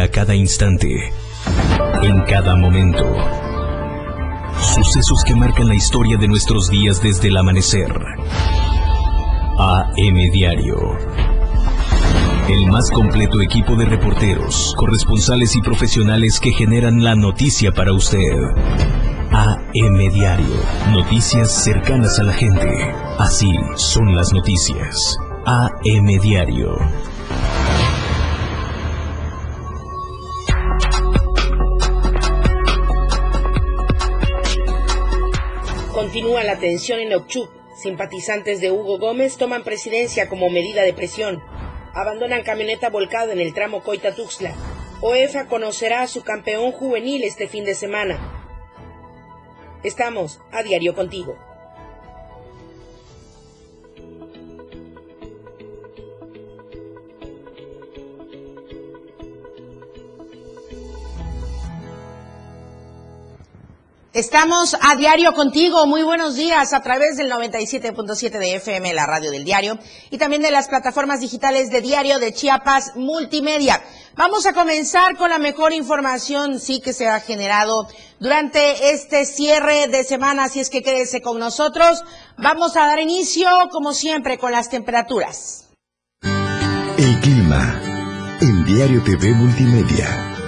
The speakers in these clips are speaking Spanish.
a cada instante, en cada momento. Sucesos que marcan la historia de nuestros días desde el amanecer. AM Diario. El más completo equipo de reporteros, corresponsales y profesionales que generan la noticia para usted. AM Diario. Noticias cercanas a la gente. Así son las noticias. AM Diario. Continúa la tensión en Ochuc. Simpatizantes de Hugo Gómez toman presidencia como medida de presión. Abandonan camioneta volcada en el tramo Coita-Tuxtla. OEFA conocerá a su campeón juvenil este fin de semana. Estamos a diario contigo. Estamos a diario contigo. Muy buenos días a través del 97.7 de FM, la radio del diario, y también de las plataformas digitales de Diario de Chiapas Multimedia. Vamos a comenzar con la mejor información, sí, que se ha generado durante este cierre de semana, así es que quédese con nosotros. Vamos a dar inicio, como siempre, con las temperaturas. El clima en Diario TV Multimedia.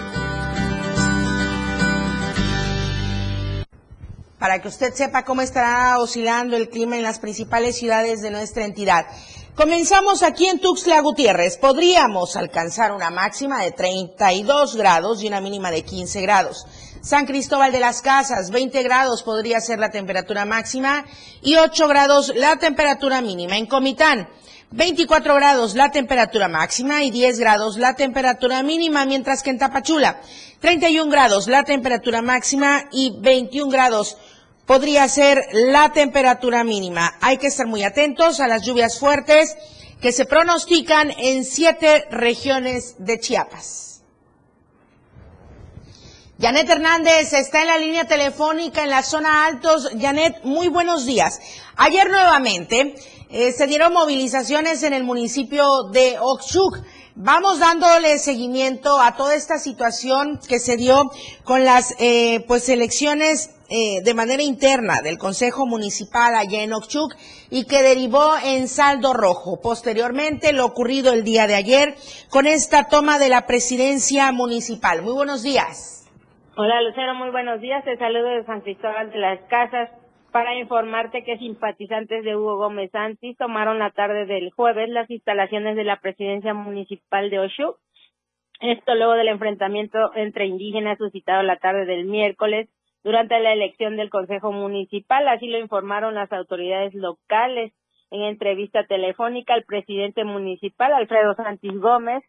Para que usted sepa cómo estará oscilando el clima en las principales ciudades de nuestra entidad. Comenzamos aquí en Tuxtla Gutiérrez. Podríamos alcanzar una máxima de 32 grados y una mínima de 15 grados. San Cristóbal de las Casas, 20 grados podría ser la temperatura máxima y 8 grados la temperatura mínima. En Comitán, 24 grados la temperatura máxima y 10 grados la temperatura mínima, mientras que en Tapachula, 31 grados la temperatura máxima y 21 grados podría ser la temperatura mínima. Hay que estar muy atentos a las lluvias fuertes que se pronostican en siete regiones de Chiapas. Janet Hernández está en la línea telefónica en la zona Altos. Janet, muy buenos días. Ayer nuevamente eh, se dieron movilizaciones en el municipio de Oxuc. Vamos dándole seguimiento a toda esta situación que se dio con las eh, pues elecciones eh, de manera interna del Consejo Municipal allá en Oxchuc y que derivó en saldo rojo. Posteriormente, lo ocurrido el día de ayer con esta toma de la presidencia municipal. Muy buenos días. Hola Lucero, muy buenos días. Te saludo de San Cristóbal de las Casas para informarte que simpatizantes de Hugo Gómez Santis tomaron la tarde del jueves las instalaciones de la presidencia municipal de Oxchuc. Esto luego del enfrentamiento entre indígenas suscitado la tarde del miércoles durante la elección del Consejo Municipal. Así lo informaron las autoridades locales. En entrevista telefónica, el presidente municipal, Alfredo Santis Gómez,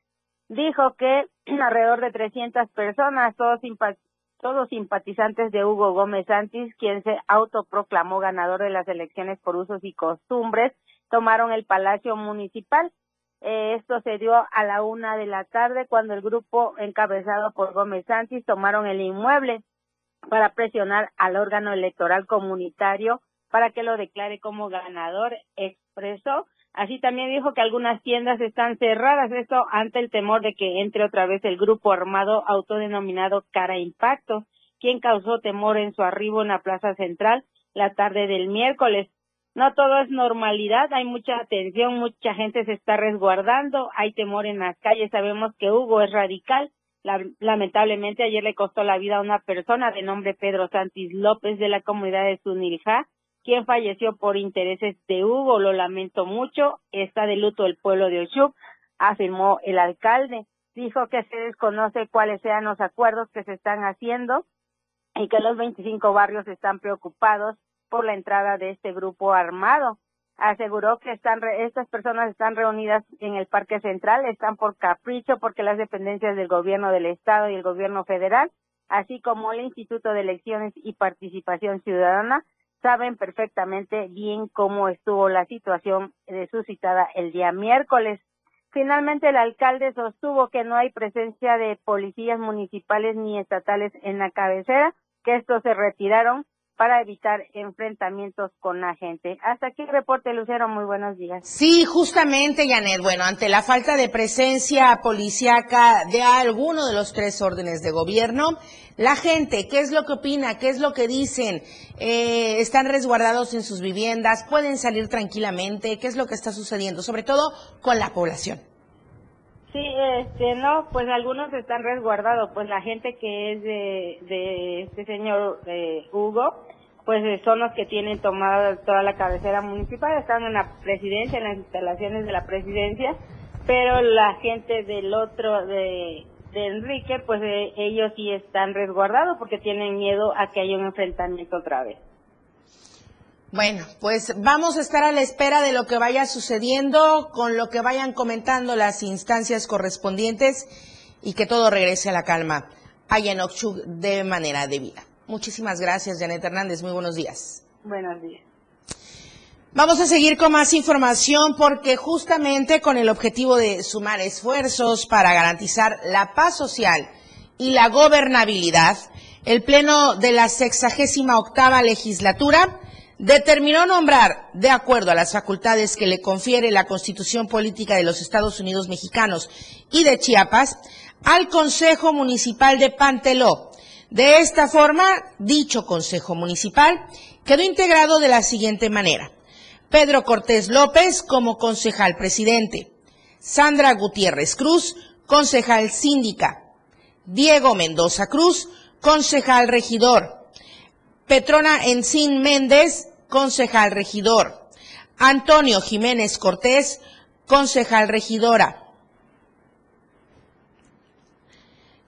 dijo que alrededor de 300 personas, todos, simpatizantes de Hugo Gómez Santis, quien se autoproclamó ganador de las elecciones por usos y costumbres, tomaron el Palacio Municipal. Eh, esto se dio a la una de la tarde cuando el grupo encabezado por Gómez Santis tomaron el inmueble para presionar al órgano electoral comunitario para que lo declare como ganador, expresó. Así también dijo que algunas tiendas están cerradas, esto ante el temor de que entre otra vez el grupo armado autodenominado Cara Impacto, quien causó temor en su arribo en la Plaza Central la tarde del miércoles. No todo es normalidad, hay mucha atención, mucha gente se está resguardando, hay temor en las calles, sabemos que Hugo es radical, lamentablemente ayer le costó la vida a una persona de nombre Pedro Santis López de la comunidad de Zuniljá, quien falleció por intereses de Hugo. Lo lamento mucho. Está de luto el pueblo de Ochuc, afirmó el alcalde. Dijo que se desconoce cuáles sean los acuerdos que se están haciendo y que los 25 barrios están preocupados por la entrada de este grupo armado aseguró que están estas personas están reunidas en el Parque Central, están por capricho porque las dependencias del gobierno del estado y el gobierno federal, así como el Instituto de Elecciones y Participación Ciudadana, saben perfectamente bien cómo estuvo la situación suscitada el día miércoles. Finalmente, el alcalde sostuvo que no hay presencia de policías municipales ni estatales en la cabecera, que estos se retiraron para evitar enfrentamientos con la gente. Hasta aquí el reporte, Lucero. Muy buenos días. Sí, justamente, Janet. Bueno, ante la falta de presencia policíaca de alguno de los tres órdenes de gobierno, la gente, ¿qué es lo que opina? ¿Qué es lo que dicen? Eh, ¿Están resguardados en sus viviendas? ¿Pueden salir tranquilamente? ¿Qué es lo que está sucediendo? Sobre todo con la población. Sí, este, no, pues algunos están resguardados, pues la gente que es de, de este señor eh, Hugo, pues eh, son los que tienen tomada toda la cabecera municipal, están en la presidencia, en las instalaciones de la presidencia, pero la gente del otro, de, de Enrique, pues eh, ellos sí están resguardados porque tienen miedo a que haya un enfrentamiento otra vez. Bueno, pues vamos a estar a la espera de lo que vaya sucediendo, con lo que vayan comentando las instancias correspondientes y que todo regrese a la calma allá en Oxchug de manera debida. Muchísimas gracias, Janet Hernández. Muy buenos días. Buenos días. Vamos a seguir con más información porque justamente con el objetivo de sumar esfuerzos para garantizar la paz social y la gobernabilidad, el Pleno de la sexagésima octava legislatura determinó nombrar, de acuerdo a las facultades que le confiere la Constitución Política de los Estados Unidos Mexicanos y de Chiapas, al Consejo Municipal de Panteló. De esta forma, dicho Consejo Municipal quedó integrado de la siguiente manera. Pedro Cortés López como concejal presidente, Sandra Gutiérrez Cruz, concejal síndica, Diego Mendoza Cruz, concejal regidor, Petrona Encín Méndez, concejal regidor. Antonio Jiménez Cortés, concejal regidora.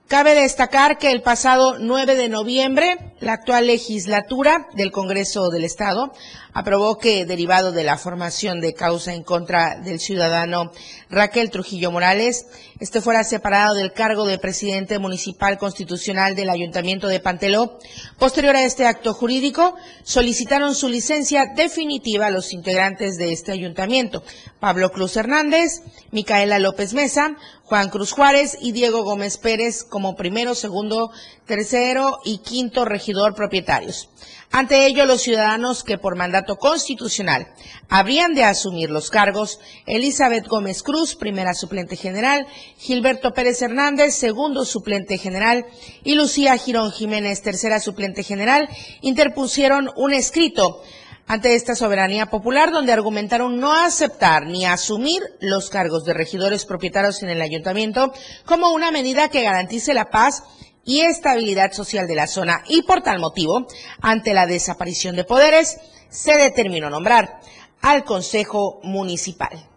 Cabe destacar que el pasado 9 de noviembre, la actual legislatura del Congreso del Estado aprobó que, derivado de la formación de causa en contra del ciudadano Raquel Trujillo Morales, este fuera separado del cargo de presidente municipal constitucional del Ayuntamiento de Panteló. Posterior a este acto jurídico, solicitaron su licencia definitiva a los integrantes de este ayuntamiento, Pablo Cruz Hernández, Micaela López Mesa, Juan Cruz Juárez y Diego Gómez Pérez como primero, segundo, tercero y quinto regidor propietarios. Ante ello, los ciudadanos que por mandato constitucional habrían de asumir los cargos, Elizabeth Gómez Cruz, primera suplente general, Gilberto Pérez Hernández, segundo suplente general, y Lucía Girón Jiménez, tercera suplente general, interpusieron un escrito ante esta soberanía popular, donde argumentaron no aceptar ni asumir los cargos de regidores propietarios en el ayuntamiento como una medida que garantice la paz y estabilidad social de la zona y por tal motivo, ante la desaparición de poderes, se determinó nombrar al Consejo Municipal.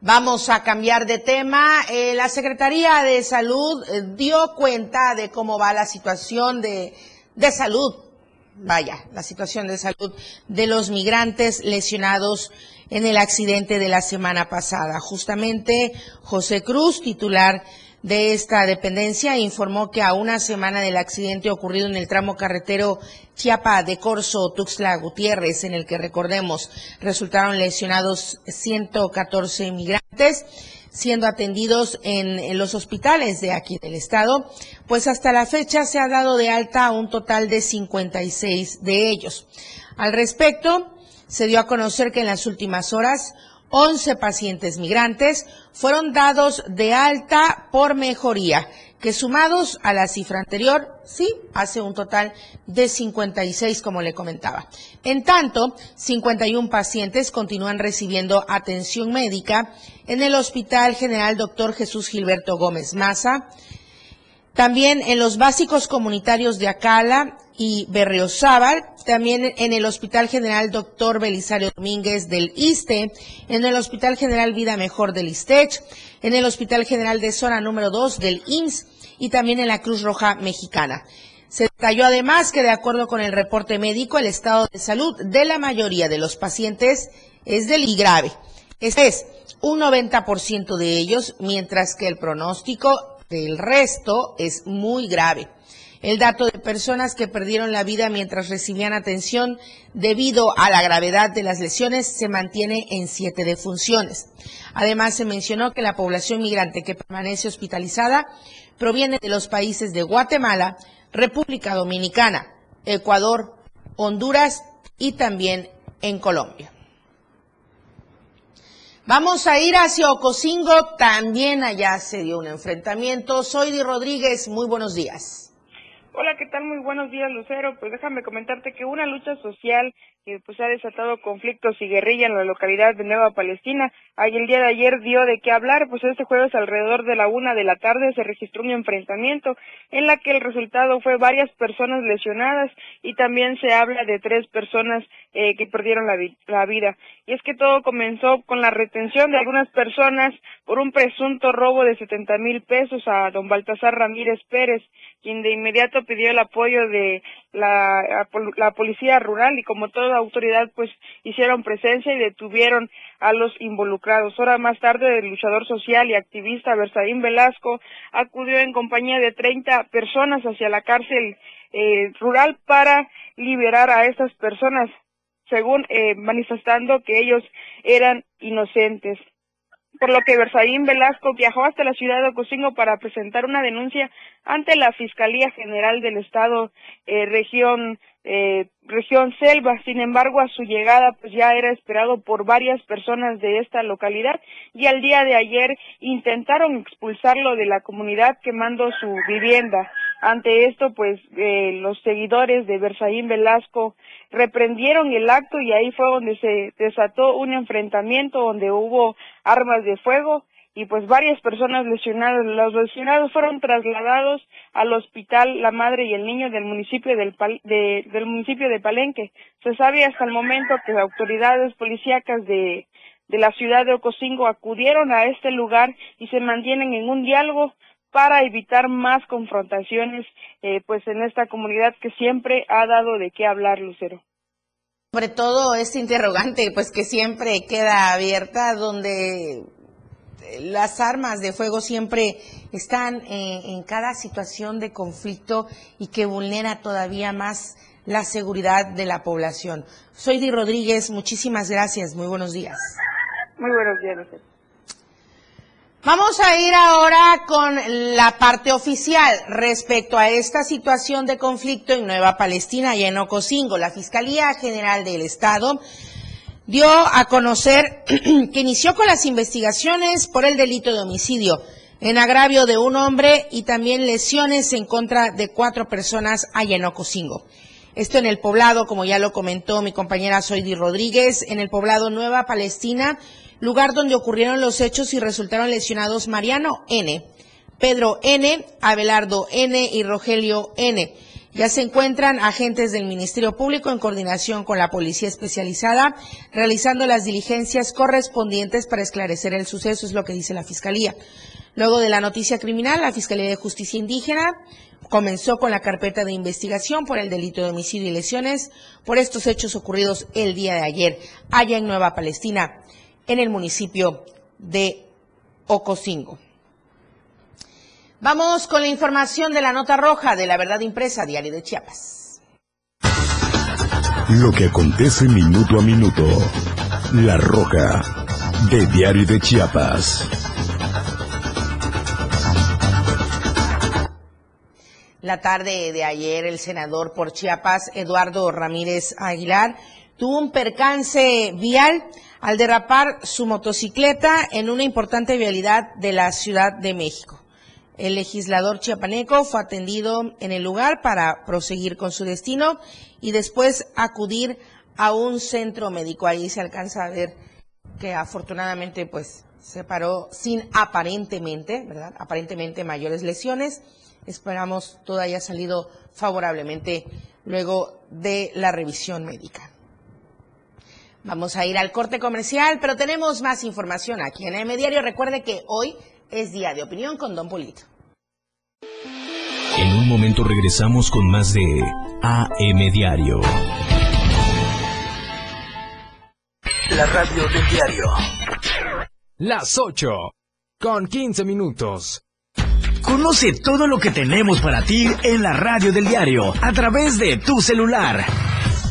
Vamos a cambiar de tema. Eh, la Secretaría de Salud eh, dio cuenta de cómo va la situación de, de salud, vaya, la situación de salud de los migrantes lesionados en el accidente de la semana pasada. Justamente José Cruz, titular de esta dependencia informó que a una semana del accidente ocurrido en el tramo carretero Chiapa de Corso, Tuxtla Gutiérrez, en el que recordemos resultaron lesionados 114 inmigrantes, siendo atendidos en, los hospitales de aquí del estado, pues hasta la fecha se ha dado de alta un total de 56 de ellos. Al respecto, se dio a conocer que en las últimas horas 11 pacientes migrantes fueron dados de alta por mejoría, que sumados a la cifra anterior, sí, hace un total de 56, como le comentaba. En tanto, 51 pacientes continúan recibiendo atención médica en el Hospital General Dr. Jesús Gilberto Gómez Maza, también en los básicos comunitarios de Acala y Berriozábal, también en el Hospital General Doctor Belisario Domínguez del ISTE, en el Hospital General Vida Mejor del ISTECH, en el Hospital General de Zona número 2 del IMSS y también en la Cruz Roja Mexicana. Se detalló además que de acuerdo con el reporte médico, el estado de salud de la mayoría de los pacientes es del y grave. Este es un 90% de ellos, mientras que el pronóstico el resto es muy grave. El dato de personas que perdieron la vida mientras recibían atención debido a la gravedad de las lesiones se mantiene en siete defunciones. Además, se mencionó que la población migrante que permanece hospitalizada proviene de los países de Guatemala, República Dominicana, Ecuador, Honduras y también en Colombia. Vamos a ir hacia Ocosingo, también allá se dio un enfrentamiento. Soy Di Rodríguez, muy buenos días. Hola, ¿qué tal? Muy buenos días, Lucero. Pues déjame comentarte que una lucha social que pues ha desatado conflictos y guerrilla en la localidad de Nueva Palestina. Ahí el día de ayer dio de qué hablar, pues este jueves alrededor de la una de la tarde se registró un enfrentamiento en la que el resultado fue varias personas lesionadas y también se habla de tres personas eh, que perdieron la, la vida. Y es que todo comenzó con la retención de algunas personas por un presunto robo de 70 mil pesos a don Baltasar Ramírez Pérez, quien de inmediato pidió el apoyo de la, la policía rural y como toda autoridad pues hicieron presencia y detuvieron a los involucrados. Hora más tarde el luchador social y activista Bersaín Velasco acudió en compañía de 30 personas hacia la cárcel eh, rural para liberar a estas personas, según eh, manifestando que ellos eran inocentes por lo que Bersaín Velasco viajó hasta la ciudad de Ocosingo para presentar una denuncia ante la Fiscalía General del Estado, eh, región, eh, región Selva. Sin embargo, a su llegada, pues ya era esperado por varias personas de esta localidad y al día de ayer intentaron expulsarlo de la comunidad quemando su vivienda. Ante esto, pues eh, los seguidores de Bersaín Velasco reprendieron el acto y ahí fue donde se desató un enfrentamiento donde hubo armas de fuego y pues varias personas lesionadas. Los lesionados fueron trasladados al hospital La Madre y el Niño del municipio del, del municipio de Palenque. Se sabe hasta el momento que las autoridades policíacas de, de la ciudad de Ocosingo acudieron a este lugar y se mantienen en un diálogo para evitar más confrontaciones eh, pues en esta comunidad que siempre ha dado de qué hablar Lucero. Sobre todo este interrogante pues que siempre queda abierta donde eh, las armas de fuego siempre están eh, en cada situación de conflicto y que vulnera todavía más la seguridad de la población. Soy Di Rodríguez, muchísimas gracias, muy buenos días. Muy buenos días, Lucero. Vamos a ir ahora con la parte oficial respecto a esta situación de conflicto en Nueva Palestina y en. La Fiscalía General del Estado dio a conocer que inició con las investigaciones por el delito de homicidio en agravio de un hombre y también lesiones en contra de cuatro personas allá en Ocosingo. Esto en el poblado, como ya lo comentó mi compañera Soidi Rodríguez, en el poblado Nueva Palestina, lugar donde ocurrieron los hechos y resultaron lesionados Mariano N., Pedro N., Abelardo N. y Rogelio N. Ya se encuentran agentes del Ministerio Público en coordinación con la Policía Especializada realizando las diligencias correspondientes para esclarecer el suceso, es lo que dice la Fiscalía. Luego de la noticia criminal, la Fiscalía de Justicia Indígena comenzó con la carpeta de investigación por el delito de homicidio y lesiones por estos hechos ocurridos el día de ayer allá en Nueva Palestina en el municipio de Ocosingo. Vamos con la información de la nota roja de la verdad impresa Diario de Chiapas. Lo que acontece minuto a minuto. La roja de Diario de Chiapas. La tarde de ayer, el senador por Chiapas, Eduardo Ramírez Aguilar, tuvo un percance vial al derrapar su motocicleta en una importante vialidad de la Ciudad de México. El legislador chiapaneco fue atendido en el lugar para proseguir con su destino y después acudir a un centro médico. Ahí se alcanza a ver que afortunadamente pues se paró sin aparentemente, ¿verdad? Aparentemente mayores lesiones. Esperamos todo haya salido favorablemente luego de la revisión médica. Vamos a ir al corte comercial, pero tenemos más información aquí en AM Diario. Recuerde que hoy es día de opinión con Don Polito. En un momento regresamos con más de AM Diario. La radio del diario. Las 8 con 15 minutos. Conoce todo lo que tenemos para ti en la radio del diario a través de tu celular.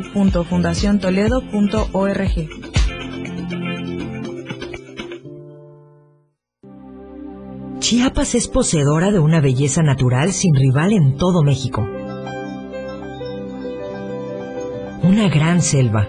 www.fundaciontoledo.org. Chiapas es poseedora de una belleza natural sin rival en todo México. Una gran selva,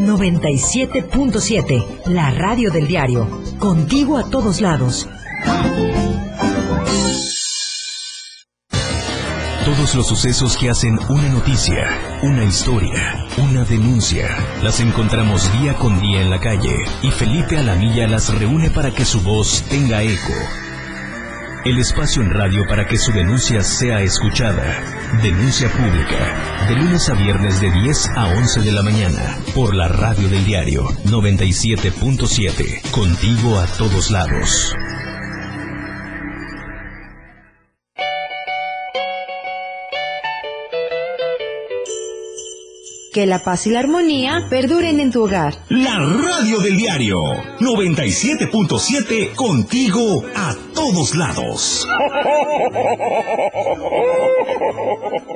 97.7, la radio del diario. Contigo a todos lados. Todos los sucesos que hacen una noticia, una historia, una denuncia, las encontramos día con día en la calle y Felipe Alamilla las reúne para que su voz tenga eco. El espacio en radio para que su denuncia sea escuchada. Denuncia pública. De lunes a viernes de 10 a 11 de la mañana. Por la radio del diario 97.7. Contigo a todos lados. Que la paz y la armonía perduren en tu hogar. La radio del diario 97.7 contigo a todos lados.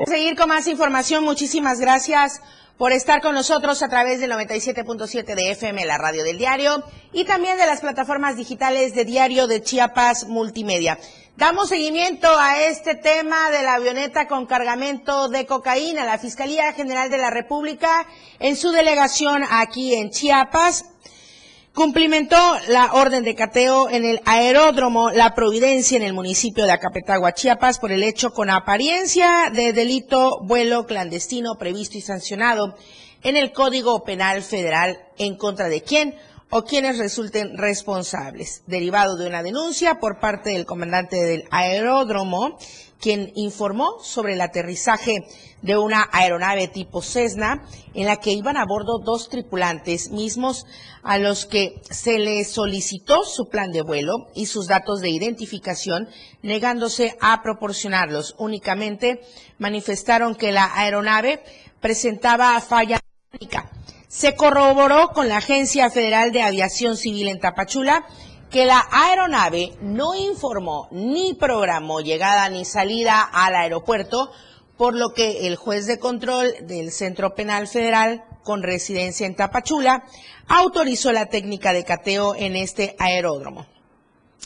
Seguir con más información, muchísimas gracias por estar con nosotros a través del 97.7 de FM, la radio del diario, y también de las plataformas digitales de Diario de Chiapas Multimedia. Damos seguimiento a este tema de la avioneta con cargamento de cocaína. La Fiscalía General de la República, en su delegación aquí en Chiapas, cumplimentó la orden de cateo en el aeródromo La Providencia en el municipio de Acapetagua, Chiapas, por el hecho con apariencia de delito vuelo clandestino previsto y sancionado en el Código Penal Federal en contra de quién o quienes resulten responsables, derivado de una denuncia por parte del comandante del aeródromo, quien informó sobre el aterrizaje de una aeronave tipo Cessna en la que iban a bordo dos tripulantes mismos a los que se les solicitó su plan de vuelo y sus datos de identificación, negándose a proporcionarlos. Únicamente manifestaron que la aeronave presentaba falla técnica se corroboró con la Agencia Federal de Aviación Civil en Tapachula que la aeronave no informó ni programó llegada ni salida al aeropuerto, por lo que el juez de control del Centro Penal Federal con residencia en Tapachula autorizó la técnica de cateo en este aeródromo.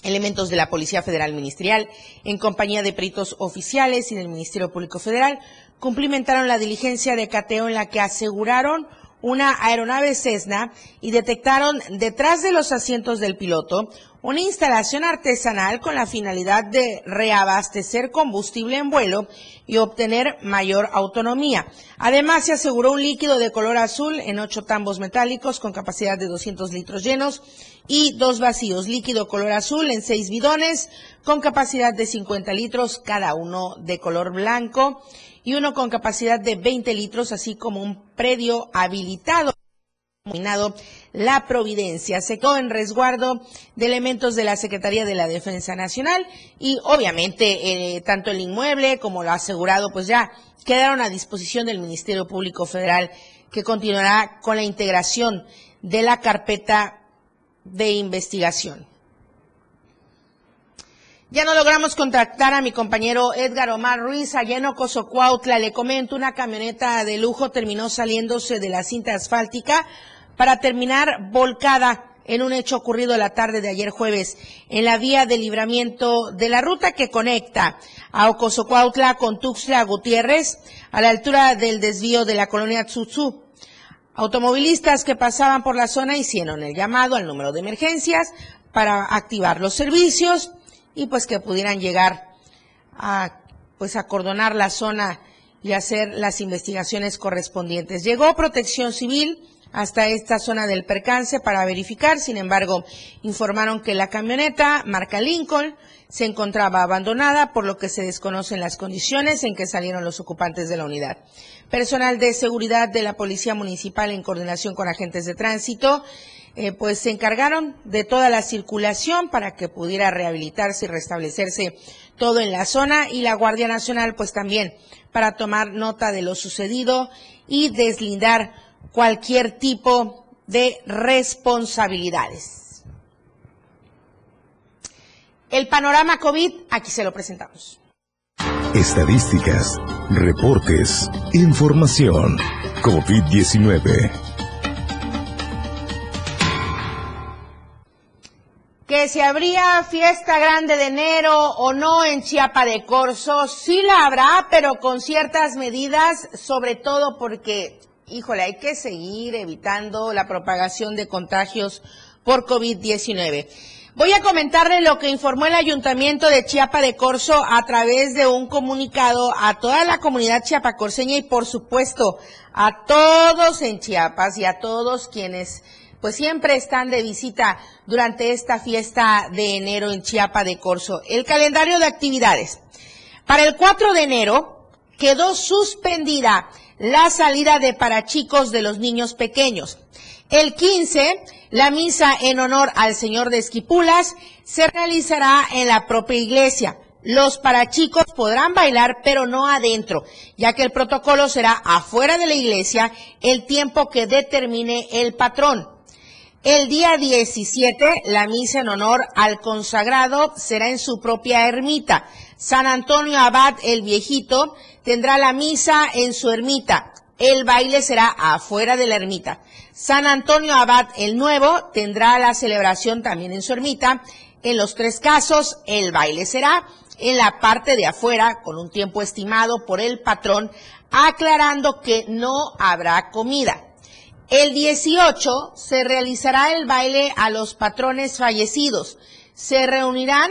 Elementos de la Policía Federal Ministerial, en compañía de peritos oficiales y del Ministerio Público Federal, cumplimentaron la diligencia de cateo en la que aseguraron una aeronave Cessna y detectaron detrás de los asientos del piloto una instalación artesanal con la finalidad de reabastecer combustible en vuelo y obtener mayor autonomía. Además, se aseguró un líquido de color azul en ocho tambos metálicos con capacidad de 200 litros llenos y dos vacíos, líquido color azul en seis bidones con capacidad de 50 litros, cada uno de color blanco y uno con capacidad de 20 litros, así como un predio habilitado denominado La Providencia. Se quedó en resguardo de elementos de la Secretaría de la Defensa Nacional y obviamente eh, tanto el inmueble como lo asegurado pues ya quedaron a disposición del Ministerio Público Federal que continuará con la integración de la carpeta de investigación. Ya no logramos contactar a mi compañero Edgar Omar Ruiz allá en Ocosocuautla. Le comento, una camioneta de lujo terminó saliéndose de la cinta asfáltica para terminar volcada en un hecho ocurrido la tarde de ayer jueves en la vía de libramiento de la ruta que conecta a Ocosocuautla con Tuxtla Gutiérrez a la altura del desvío de la colonia Tzutzú. Automovilistas que pasaban por la zona hicieron el llamado al número de emergencias para activar los servicios y pues que pudieran llegar a pues acordonar la zona y hacer las investigaciones correspondientes. Llegó Protección Civil hasta esta zona del percance para verificar, sin embargo, informaron que la camioneta marca Lincoln se encontraba abandonada, por lo que se desconocen las condiciones en que salieron los ocupantes de la unidad. Personal de seguridad de la Policía Municipal en coordinación con agentes de tránsito eh, pues se encargaron de toda la circulación para que pudiera rehabilitarse y restablecerse todo en la zona y la Guardia Nacional pues también para tomar nota de lo sucedido y deslindar cualquier tipo de responsabilidades. El panorama COVID, aquí se lo presentamos. Estadísticas, reportes, información. COVID-19. Si habría fiesta grande de enero o no en Chiapa de Corzo, sí la habrá, pero con ciertas medidas, sobre todo porque, híjole, hay que seguir evitando la propagación de contagios por COVID-19. Voy a comentarle lo que informó el Ayuntamiento de Chiapa de Corzo a través de un comunicado a toda la comunidad chiapacorseña y por supuesto a todos en Chiapas y a todos quienes pues siempre están de visita durante esta fiesta de enero en Chiapa de Corzo. El calendario de actividades. Para el 4 de enero quedó suspendida la salida de parachicos de los niños pequeños. El 15, la misa en honor al Señor de Esquipulas se realizará en la propia iglesia. Los parachicos podrán bailar, pero no adentro, ya que el protocolo será afuera de la iglesia el tiempo que determine el patrón. El día 17, la misa en honor al consagrado será en su propia ermita. San Antonio Abad el Viejito tendrá la misa en su ermita. El baile será afuera de la ermita. San Antonio Abad el Nuevo tendrá la celebración también en su ermita. En los tres casos, el baile será en la parte de afuera con un tiempo estimado por el patrón, aclarando que no habrá comida. El 18 se realizará el baile a los patrones fallecidos. Se reunirán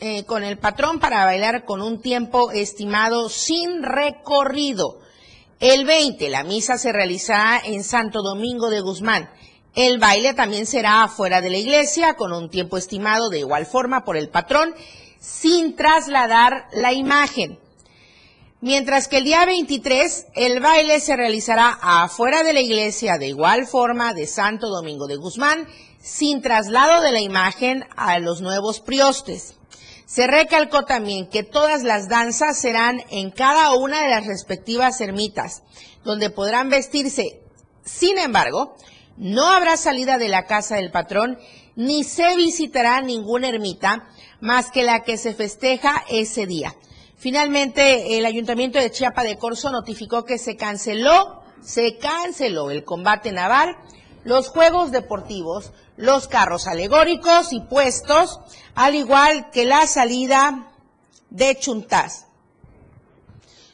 eh, con el patrón para bailar con un tiempo estimado sin recorrido. El 20, la misa se realizará en Santo Domingo de Guzmán. El baile también será afuera de la iglesia con un tiempo estimado de igual forma por el patrón sin trasladar la imagen. Mientras que el día 23 el baile se realizará afuera de la iglesia de igual forma de Santo Domingo de Guzmán, sin traslado de la imagen a los nuevos priostes. Se recalcó también que todas las danzas serán en cada una de las respectivas ermitas, donde podrán vestirse. Sin embargo, no habrá salida de la casa del patrón ni se visitará ninguna ermita más que la que se festeja ese día. Finalmente, el Ayuntamiento de Chiapa de Corzo notificó que se canceló, se canceló el combate naval, los juegos deportivos, los carros alegóricos y puestos, al igual que la salida de Chuntás.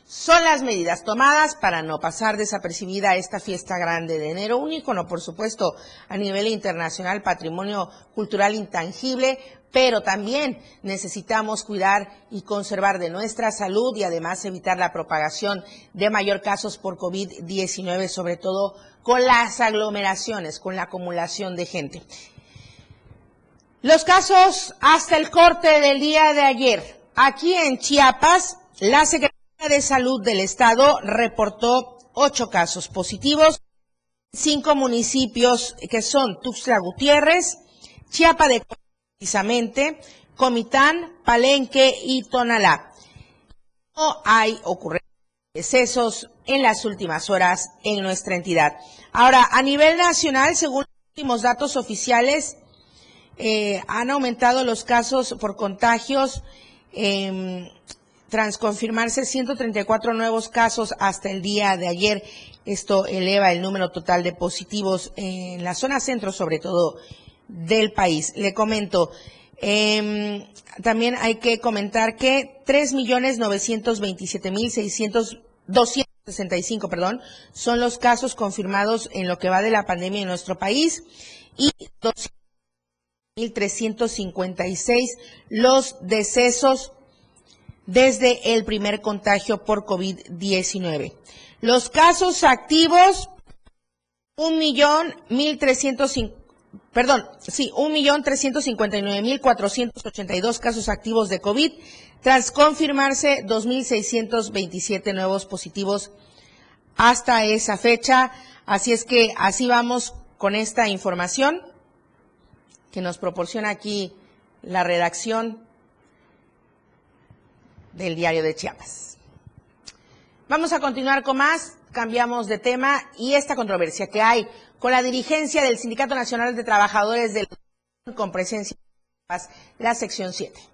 Son las medidas tomadas para no pasar desapercibida esta fiesta grande de enero, un ícono, por supuesto, a nivel internacional, patrimonio cultural intangible, pero también necesitamos cuidar y conservar de nuestra salud y además evitar la propagación de mayor casos por COVID-19, sobre todo con las aglomeraciones, con la acumulación de gente. Los casos hasta el corte del día de ayer. Aquí en Chiapas, la Secretaría de Salud del Estado reportó ocho casos positivos, cinco municipios que son Tuxtla Gutiérrez, Chiapa de precisamente Comitán, Palenque y Tonalá. No hay ocurrencias de decesos en las últimas horas en nuestra entidad. Ahora, a nivel nacional, según los últimos datos oficiales, eh, han aumentado los casos por contagios. Eh, tras confirmarse 134 nuevos casos hasta el día de ayer. Esto eleva el número total de positivos en la zona centro, sobre todo del país. Le comento, eh, también hay que comentar que 3.927.600, perdón, son los casos confirmados en lo que va de la pandemia en nuestro país y 2.356 los decesos desde el primer contagio por COVID-19. Los casos activos, un millón mil trescientos perdón, sí, un millón trescientos cincuenta y nueve mil cuatrocientos ochenta y dos casos activos de COVID, tras confirmarse dos mil seiscientos veintisiete nuevos positivos hasta esa fecha. Así es que así vamos con esta información que nos proporciona aquí la redacción del diario de Chiapas. Vamos a continuar con más, cambiamos de tema y esta controversia que hay con la dirigencia del Sindicato Nacional de Trabajadores del con presencia en la sección 7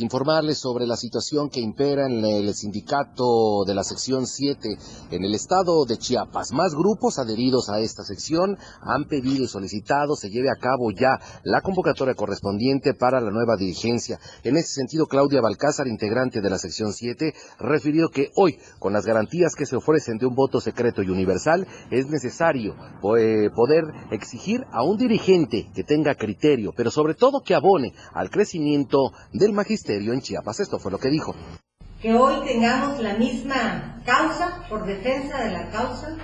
informarles sobre la situación que impera en el sindicato de la sección 7 en el estado de Chiapas. Más grupos adheridos a esta sección han pedido y solicitado se lleve a cabo ya la convocatoria correspondiente para la nueva dirigencia. En ese sentido, Claudia Balcázar, integrante de la sección 7, refirió que hoy, con las garantías que se ofrecen de un voto secreto y universal, es necesario eh, poder exigir a un dirigente que tenga criterio, pero sobre todo que abone al crecimiento del en Chiapas. Esto fue lo que dijo. Que hoy tengamos la misma causa por defensa de la causa.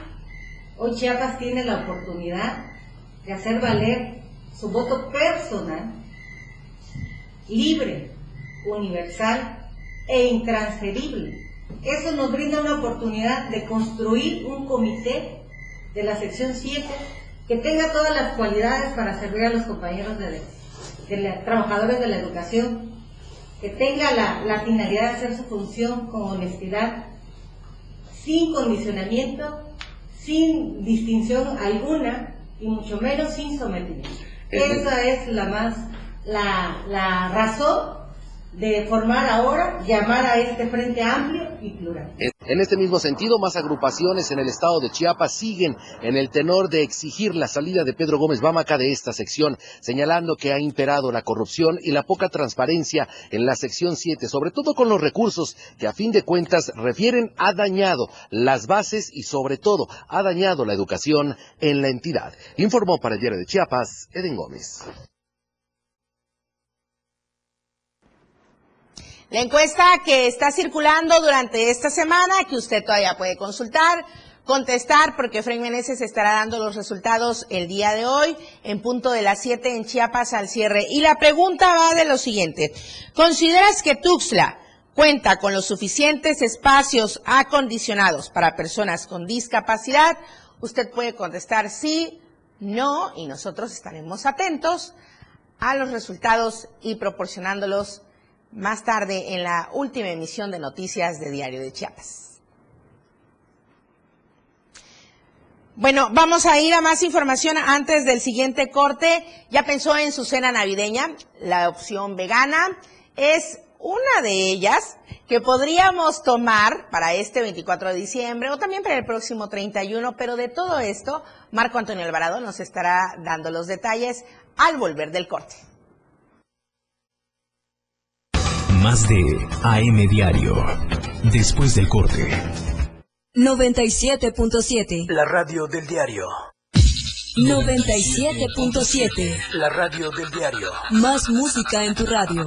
Hoy Chiapas tiene la oportunidad de hacer valer su voto personal, libre, universal e intransferible. Eso nos brinda una oportunidad de construir un comité de la sección 7 que tenga todas las cualidades para servir a los compañeros de, de trabajadores de la educación que tenga la, finalidad de hacer su función con honestidad, sin condicionamiento, sin distinción alguna y mucho menos sin sometimiento. Esa es la más la, la razón de formar ahora, llamar a este frente amplio y plural. En este mismo sentido, más agrupaciones en el estado de Chiapas siguen en el tenor de exigir la salida de Pedro Gómez Bamaca de esta sección, señalando que ha imperado la corrupción y la poca transparencia en la sección 7, sobre todo con los recursos que a fin de cuentas refieren ha dañado las bases y sobre todo ha dañado la educación en la entidad. Informó para el diario de Chiapas, Eden Gómez. La encuesta que está circulando durante esta semana, que usted todavía puede consultar, contestar, porque Frank Meneses estará dando los resultados el día de hoy, en punto de las 7 en Chiapas al cierre. Y la pregunta va de lo siguiente. ¿Consideras que Tuxtla cuenta con los suficientes espacios acondicionados para personas con discapacidad? Usted puede contestar sí, no, y nosotros estaremos atentos a los resultados y proporcionándolos más tarde en la última emisión de noticias de Diario de Chiapas. Bueno, vamos a ir a más información antes del siguiente corte. Ya pensó en su cena navideña, la opción vegana es una de ellas que podríamos tomar para este 24 de diciembre o también para el próximo 31, pero de todo esto, Marco Antonio Alvarado nos estará dando los detalles al volver del corte. Más de AM Diario. Después del corte. 97.7. La radio del diario. 97.7. La radio del diario. Más música en tu radio.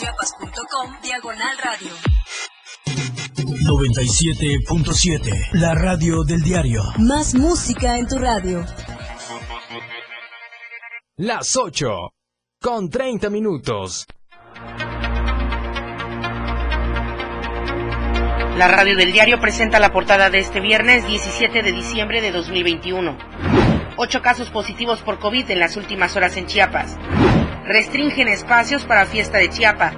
www.diariodechiapas.com Diagonal Radio. 97.7. La radio del diario. Más música en tu radio. Las 8 con 30 minutos. La radio del diario presenta la portada de este viernes 17 de diciembre de 2021. Ocho casos positivos por COVID en las últimas horas en Chiapas. Restringen espacios para fiesta de Chiapa.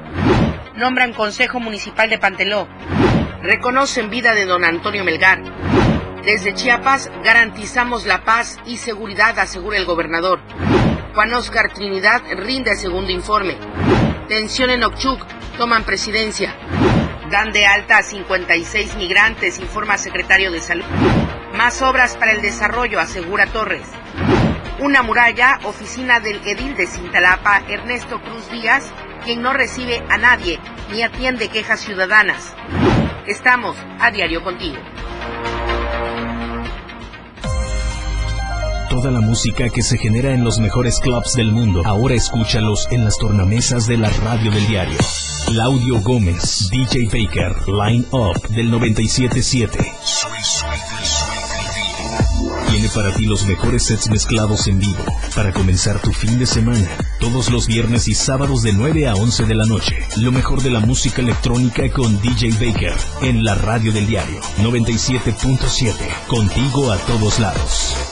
Nombran Consejo Municipal de Panteló. Reconocen vida de don Antonio Melgar. Desde Chiapas garantizamos la paz y seguridad, asegura el gobernador. Juan Oscar Trinidad rinde segundo informe. Tensión en Ochuc, toman presidencia. Dan de alta a 56 migrantes, informa secretario de Salud. Más obras para el desarrollo, asegura Torres. Una muralla, oficina del edil de Cintalapa, Ernesto Cruz Díaz, quien no recibe a nadie ni atiende quejas ciudadanas. Estamos a diario contigo. Toda la música que se genera en los mejores clubs del mundo, ahora escúchalos en las tornamesas de la radio del diario. Claudio Gómez, DJ Baker, Line Up del 977. Tiene para ti los mejores sets mezclados en vivo para comenzar tu fin de semana. Todos los viernes y sábados de 9 a 11 de la noche. Lo mejor de la música electrónica con DJ Baker en la radio del diario 97.7. Contigo a todos lados.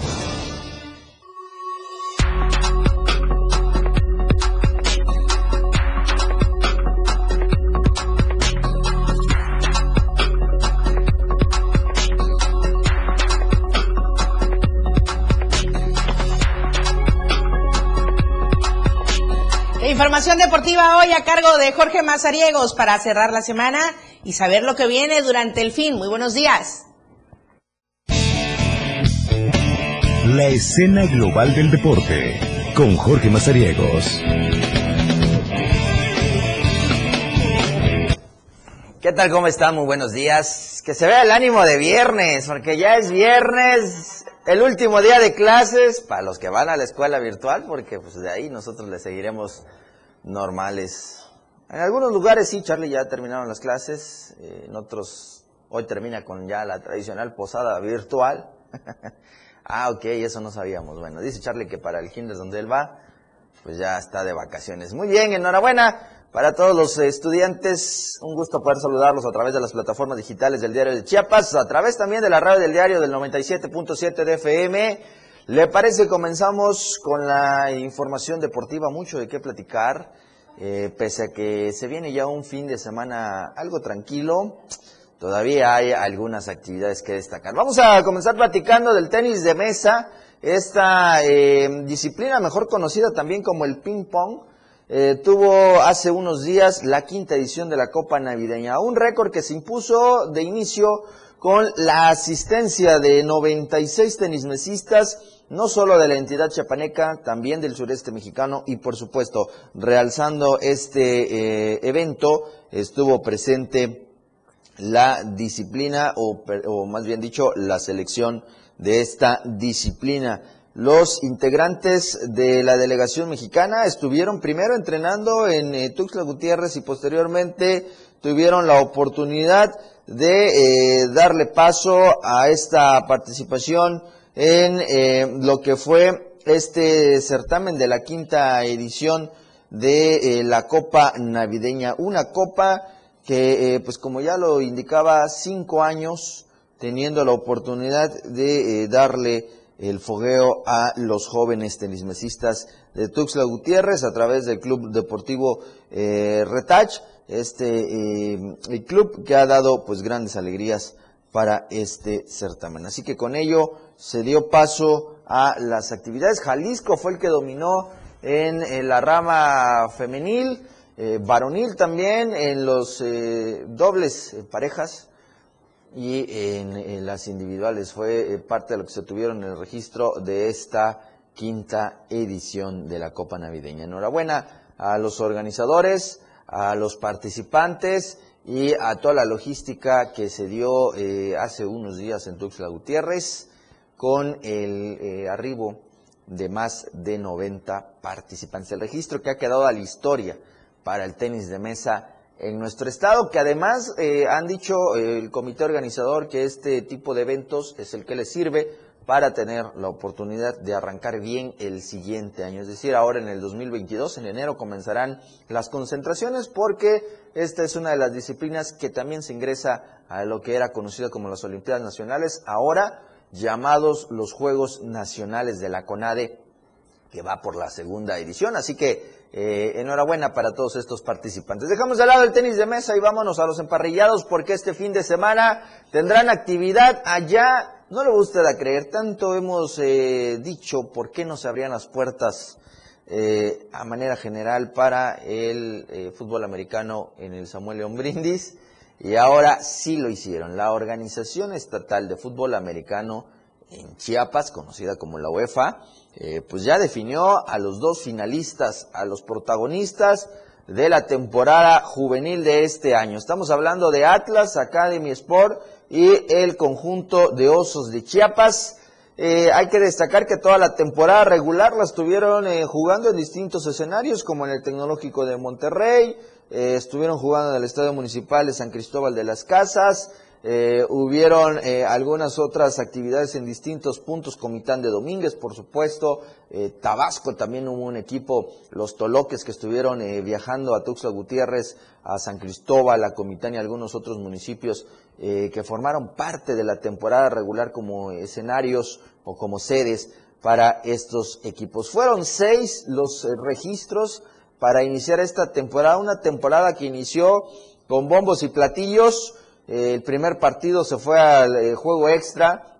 Información deportiva hoy a cargo de Jorge Mazariegos para cerrar la semana y saber lo que viene durante el fin. Muy buenos días. La escena global del deporte con Jorge Mazariegos. ¿Qué tal? ¿Cómo están? Muy buenos días. Que se vea el ánimo de viernes, porque ya es viernes, el último día de clases para los que van a la escuela virtual, porque pues de ahí nosotros le seguiremos normales. En algunos lugares sí, Charlie, ya terminaron las clases, eh, en otros hoy termina con ya la tradicional posada virtual. ah, ok, eso no sabíamos. Bueno, dice Charlie que para el kinder donde él va, pues ya está de vacaciones. Muy bien, enhorabuena para todos los estudiantes. Un gusto poder saludarlos a través de las plataformas digitales del Diario de Chiapas, a través también de la radio del diario del 97.7 de FM. ¿Le parece? Comenzamos con la información deportiva, mucho de qué platicar, eh, pese a que se viene ya un fin de semana algo tranquilo, todavía hay algunas actividades que destacar. Vamos a comenzar platicando del tenis de mesa, esta eh, disciplina mejor conocida también como el ping pong. Eh, tuvo hace unos días la quinta edición de la Copa Navideña, un récord que se impuso de inicio con la asistencia de 96 tenismesistas, no solo de la entidad chapaneca, también del sureste mexicano y por supuesto, realzando este eh, evento, estuvo presente la disciplina o, o más bien dicho, la selección de esta disciplina. Los integrantes de la delegación mexicana estuvieron primero entrenando en eh, Tuxtla Gutiérrez y posteriormente tuvieron la oportunidad de eh, darle paso a esta participación en eh, lo que fue este certamen de la quinta edición de eh, la Copa Navideña. Una copa que, pues como ya lo indicaba, cinco años teniendo la oportunidad de darle el fogueo a los jóvenes tenismesistas de Tuxtla Gutiérrez a través del Club Deportivo Retach este eh, club que ha dado pues grandes alegrías para este certamen. Así que con ello se dio paso a las actividades. Jalisco fue el que dominó en, la rama femenil, eh, varonil también, en los eh, dobles parejas y en, las individuales. Fue parte de lo que se tuvieron en el registro de esta quinta edición de la Copa Navideña. Enhorabuena a los organizadores, a los participantes y a toda la logística que se dio eh, hace unos días en Tuxtla Gutiérrez con el eh, arribo de más de 90 participantes. El registro que ha quedado a la historia para el tenis de mesa en nuestro estado, que además eh, han dicho el comité organizador que este tipo de eventos es el que les sirve para tener la oportunidad de arrancar bien el siguiente año. Es decir, ahora en el 2022, en enero, comenzarán las concentraciones porque esta es una de las disciplinas que también se ingresa a lo que era conocido como las Olimpiadas Nacionales, ahora llamados los Juegos Nacionales de la CONADE, que va por la segunda edición. Así que eh, enhorabuena para todos estos participantes. Dejamos de lado el tenis de mesa y vámonos a los emparrillados porque este fin de semana tendrán actividad allá. No le va usted a creer, tanto hemos eh, dicho por qué no se abrían las puertas eh, a manera general para el fútbol americano en el Samuel León Brindis y ahora sí lo hicieron. La Organización Estatal de Fútbol Americano en Chiapas, conocida como la UEFA, eh, pues ya definió a los dos finalistas, a los protagonistas de la temporada juvenil de este año. Estamos hablando de Atlas Academy Sport y el conjunto de Osos de Chiapas. Eh, hay que destacar que toda la temporada regular la estuvieron eh, jugando en distintos escenarios, como en el Tecnológico de Monterrey, estuvieron jugando en el Estadio Municipal de San Cristóbal de las Casas, eh, hubieron eh, algunas otras actividades en distintos puntos, Comitán de Domínguez, por supuesto, eh, Tabasco también hubo un equipo, los Toloques que estuvieron viajando a Tuxtla Gutiérrez, a San Cristóbal, a Comitán y algunos otros municipios que formaron parte de la temporada regular como escenarios o como sedes para estos equipos. Fueron seis los registros para iniciar esta temporada, una temporada que inició con bombos y platillos, el primer partido se fue al eh, juego extra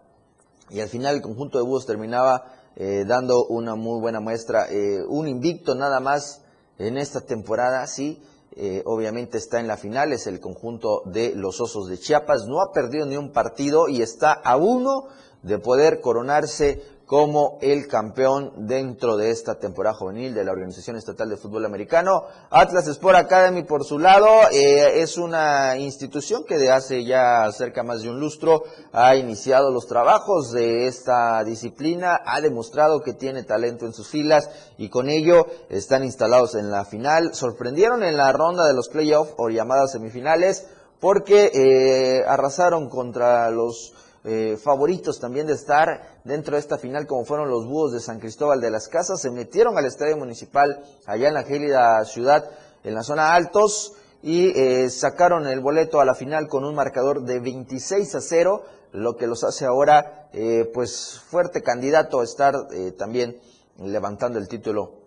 y al final el conjunto de Búhos terminaba eh, dando una muy buena muestra. Eh, un invicto nada más en esta temporada, sí. obviamente está en la final, es el conjunto de los Osos de Chiapas. No ha perdido ni un partido y está a uno de poder coronarse como el campeón dentro de esta temporada juvenil de la Organización Estatal de Fútbol Americano. Atlas Sport Academy, por su lado, eh, es una institución que de hace ya cerca más de un lustro ha iniciado los trabajos de esta disciplina, ha demostrado que tiene talento en sus filas y con ello están instalados en la final. Sorprendieron en la ronda de los playoffs o llamadas semifinales porque eh, arrasaron contra los eh, favoritos también de estar dentro de esta final, como fueron los Búhos de San Cristóbal de las Casas, se metieron al estadio municipal allá en la gélida ciudad, en la zona altos, y eh, sacaron el boleto a la final con un marcador de 26 a 0, lo que los hace ahora, eh, pues, fuerte candidato a estar también levantando el título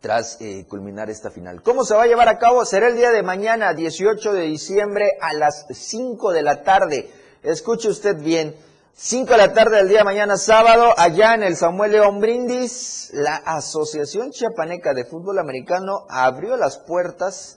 tras culminar esta final. ¿Cómo se va a llevar a cabo? Será el día de mañana, 18 de diciembre, a las 5 de la tarde. Escuche usted bien. 5 de la tarde del día mañana sábado, allá en el Samuel León Brindis, la Asociación Chiapaneca de Fútbol Americano abrió las puertas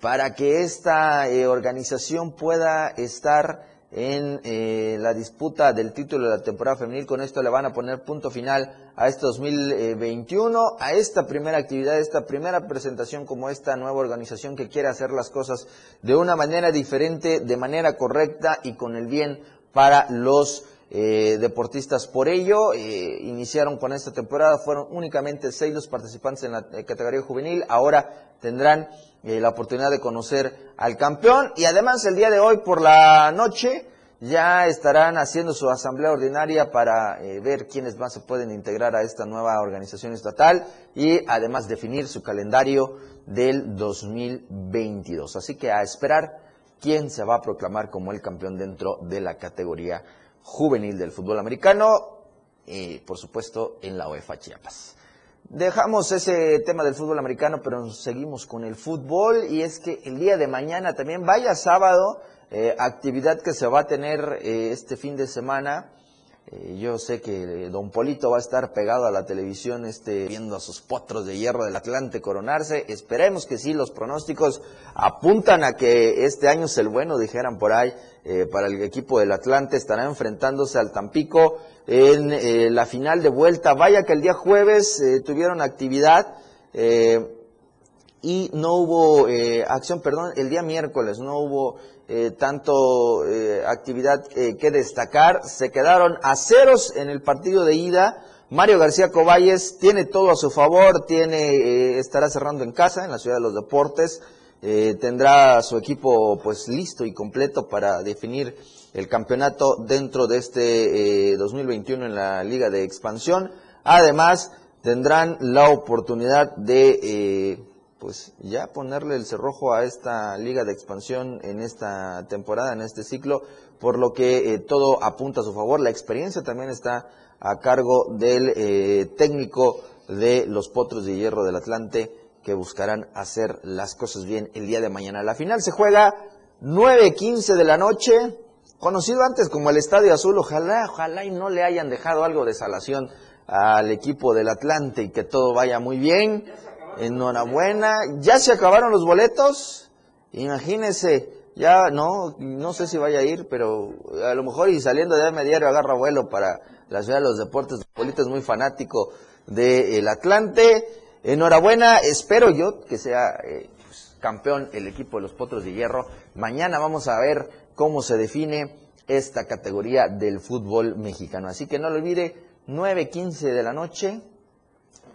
para que esta eh, organización pueda estar en eh, la disputa del título de la temporada femenil. Con esto le van a poner punto final a este 2021, a esta primera actividad, esta primera presentación como esta nueva organización que quiere hacer las cosas de una manera diferente, de manera correcta y con el bien para los eh, deportistas. Por ello, eh, iniciaron con esta temporada, fueron únicamente seis los participantes en la categoría juvenil, ahora tendrán eh, la oportunidad de conocer al campeón y además el día de hoy por la noche ya estarán haciendo su asamblea ordinaria para eh, ver quiénes más se pueden integrar a esta nueva organización estatal y además definir su calendario del 2022. Así que a esperar quién se va a proclamar como el campeón dentro de la categoría juvenil del fútbol americano y por supuesto en la UEFA Chiapas. Dejamos ese tema del fútbol americano, pero seguimos con el fútbol y es que el día de mañana también, vaya sábado, eh, actividad que se va a tener eh, este fin de semana. Eh, yo sé que don Polito va a estar pegado a la televisión este, viendo a sus potros de hierro del Atlante coronarse. Esperemos que sí, los pronósticos apuntan a que este año es el bueno, dijeran por ahí, para el equipo del Atlante. Estará enfrentándose al Tampico en eh, la final de vuelta. Vaya que el día jueves eh, tuvieron actividad. Eh, y no hubo eh, acción, perdón, el día miércoles no hubo eh, tanto eh, actividad que destacar. Se quedaron a ceros en el partido de ida. Mario García Coballes tiene todo a su favor, tiene estará cerrando en casa en la ciudad de los deportes. tendrá su equipo pues listo y completo para definir el campeonato dentro de este 2021 en la Liga de Expansión. Además, tendrán la oportunidad de pues ya ponerle el cerrojo a esta liga de expansión en esta temporada, en este ciclo, por lo que eh, todo apunta a su favor. La experiencia también está a cargo del eh, técnico de los Potros de Hierro del Atlante, que buscarán hacer las cosas bien el día de mañana. La final se juega 9.15 de la noche, conocido antes como el Estadio Azul. Ojalá, ojalá y no le hayan dejado algo de salación al equipo del Atlante y que todo vaya muy bien. Enhorabuena. ¿Ya se acabaron los boletos? Imagínese, ya no, no sé si vaya a ir, pero a lo mejor y saliendo de AM Diario agarra vuelo para la ciudad de los deportes. Polito es muy fanático del Atlante. Enhorabuena, espero yo que sea eh, pues, campeón el equipo de los Potros de Hierro. Mañana vamos a ver cómo se define esta categoría del fútbol mexicano. Así que no lo olvide, 9.15 de la noche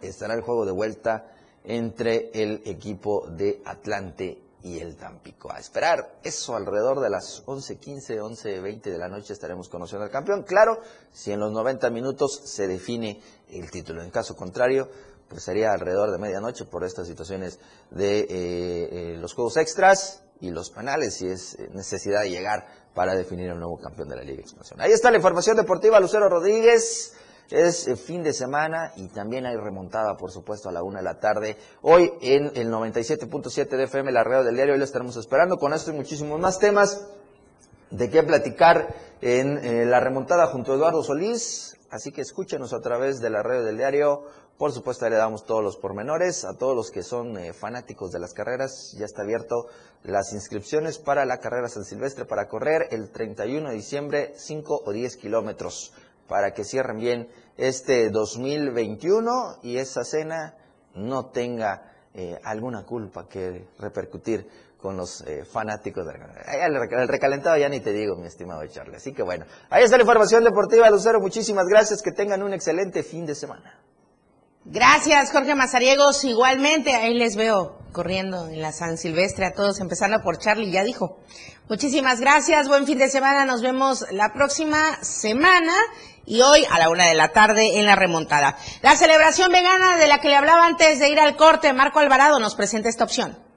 estará el juego de vuelta entre el equipo de Atlante y el Tampico. A esperar eso alrededor de las 11.15, 11.20 de la noche estaremos conociendo al campeón. Claro, si en los 90 minutos se define el título. En caso contrario, pues sería alrededor de medianoche por estas situaciones de eh, eh, los juegos extras y los penales, si es necesidad de llegar para definir el nuevo campeón de la Liga Expansión. Ahí está la información deportiva, Lucero Rodríguez. Es eh, fin de semana y también hay remontada, por supuesto, a la una de la tarde. Hoy en el 97.7 de FM, la red del diario, hoy lo estaremos esperando con esto y muchísimos más temas de qué platicar en eh, la remontada junto a Eduardo Solís. Así que escúchenos a través de la red del diario. Por supuesto, le damos todos los pormenores. A todos los que son eh, fanáticos de las carreras, ya está abierto las inscripciones para la carrera San Silvestre para correr el 31 de diciembre, 5 o 10 kilómetros para que cierren bien este 2021 y esa cena no tenga eh, alguna culpa que repercutir con los eh, fanáticos del el, recalentado ya ni te digo, mi estimado Charlie. Así que bueno, ahí está la información deportiva, Lucero. Muchísimas gracias, que tengan un excelente fin de semana. Gracias, Jorge Mazariegos. Igualmente, ahí les veo corriendo en la San Silvestre a todos, empezando por Charlie, ya dijo. Muchísimas gracias, buen fin de semana. Nos vemos la próxima semana y hoy a la una de la tarde en la remontada. La celebración vegana de la que le hablaba antes de ir al corte, Marco Alvarado nos presenta esta opción.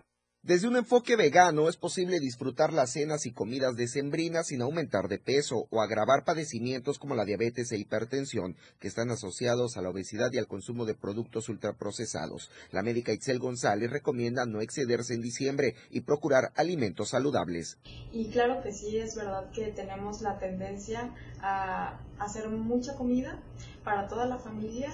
Desde un enfoque vegano es posible disfrutar las cenas y comidas decembrinas sin aumentar de peso o agravar padecimientos como la diabetes e hipertensión que están asociados a la obesidad y al consumo de productos ultraprocesados. La médica Itzel González recomienda no excederse en diciembre y procurar alimentos saludables. Y claro que sí, es verdad que tenemos la tendencia a hacer mucha comida para toda la familia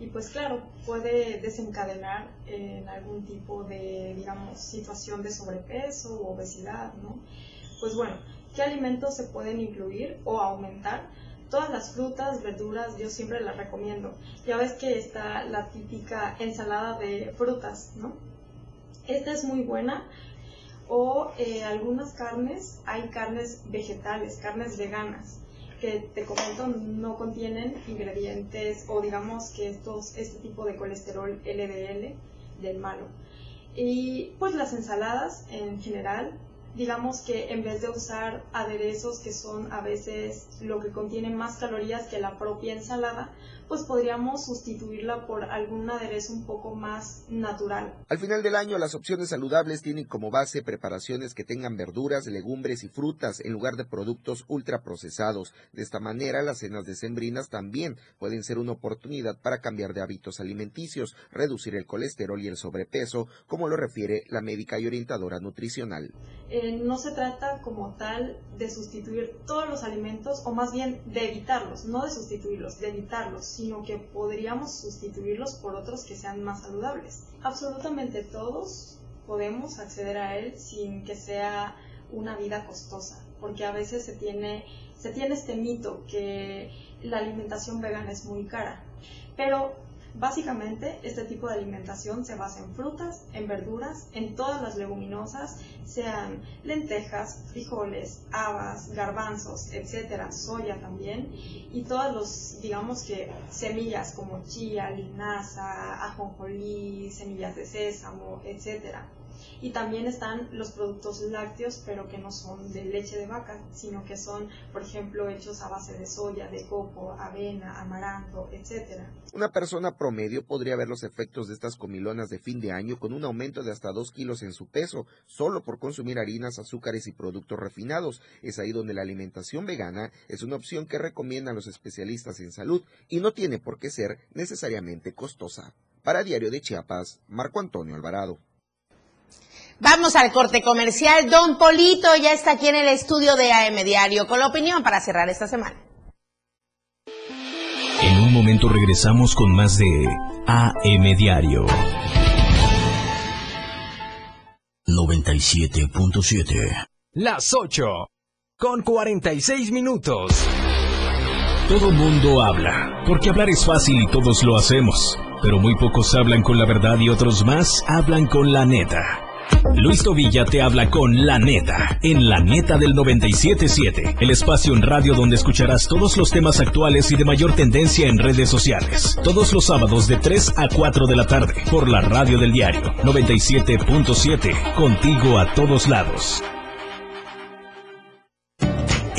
y pues claro, puede desencadenar en algún tipo de, digamos, situación de sobrepeso o obesidad, ¿no? Pues bueno, ¿qué alimentos se pueden incluir o aumentar? Todas las frutas, verduras, yo siempre las recomiendo. Ya ves que está la típica ensalada de frutas, ¿no? Esta es muy buena. O eh, algunas carnes, hay carnes vegetales, carnes veganas que te comento no contienen ingredientes o digamos que estos, este tipo de colesterol LDL del malo. Y pues las ensaladas en general, digamos que en vez de usar aderezos que son a veces lo que contienen más calorías que la propia ensalada, pues podríamos sustituirla por algún aderezo un poco más natural. Al final del año, las opciones saludables tienen como base preparaciones que tengan verduras, legumbres y frutas en lugar de productos ultraprocesados. De esta manera, las cenas decembrinas también pueden ser una oportunidad para cambiar de hábitos alimenticios, reducir el colesterol y el sobrepeso, como lo refiere la médica y orientadora nutricional. Eh, no se trata como tal de sustituir todos los alimentos, o más bien de evitarlos, no de sustituirlos, de evitarlos sino que podríamos sustituirlos por otros que sean más saludables. Absolutamente todos podemos acceder a él sin que sea una vida costosa, porque a veces se tiene, se tiene este mito que la alimentación vegana es muy cara. Pero Básicamente, este tipo de alimentación se basa en frutas, en verduras, en todas las leguminosas, sean lentejas, frijoles, habas, garbanzos, etcétera, soya también, y todos los, digamos que, semillas como chía, linaza, ajonjolí, semillas de sésamo, etcétera. Y también están los productos lácteos, pero que no son de leche de vaca, sino que son, por ejemplo, hechos a base de soya, de coco, avena, amaranto, etc. Una persona promedio podría ver los efectos de estas comilonas de fin de año con un aumento de hasta 2 kilos en su peso, solo por consumir harinas, azúcares y productos refinados. Es ahí donde la alimentación vegana es una opción que recomiendan los especialistas en salud y no tiene por qué ser necesariamente costosa. Para Diario de Chiapas, Marco Antonio Alvarado. Vamos al corte comercial. Don Polito ya está aquí en el estudio de AM Diario con la opinión para cerrar esta semana. En un momento regresamos con más de AM Diario. 97.7. Las 8. Con 46 minutos. Todo mundo habla, porque hablar es fácil y todos lo hacemos. Pero muy pocos hablan con la verdad y otros más hablan con la neta. Luis Tobilla te habla con La Neta, en La Neta del 977, el espacio en radio donde escucharás todos los temas actuales y de mayor tendencia en redes sociales. Todos los sábados de 3 a 4 de la tarde, por la radio del diario 97.7, contigo a todos lados.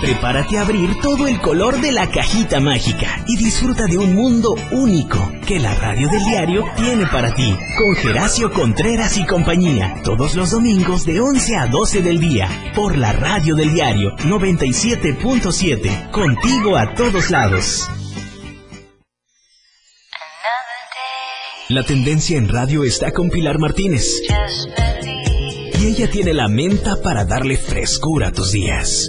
Prepárate a abrir todo el color de la cajita mágica y disfruta de un mundo único que la radio del diario tiene para ti. Con Geracio Contreras y compañía, todos los domingos de 11 a 12 del día, por la radio del diario 97.7, contigo a todos lados. La tendencia en radio está con Pilar Martínez. Y ella tiene la menta para darle frescura a tus días.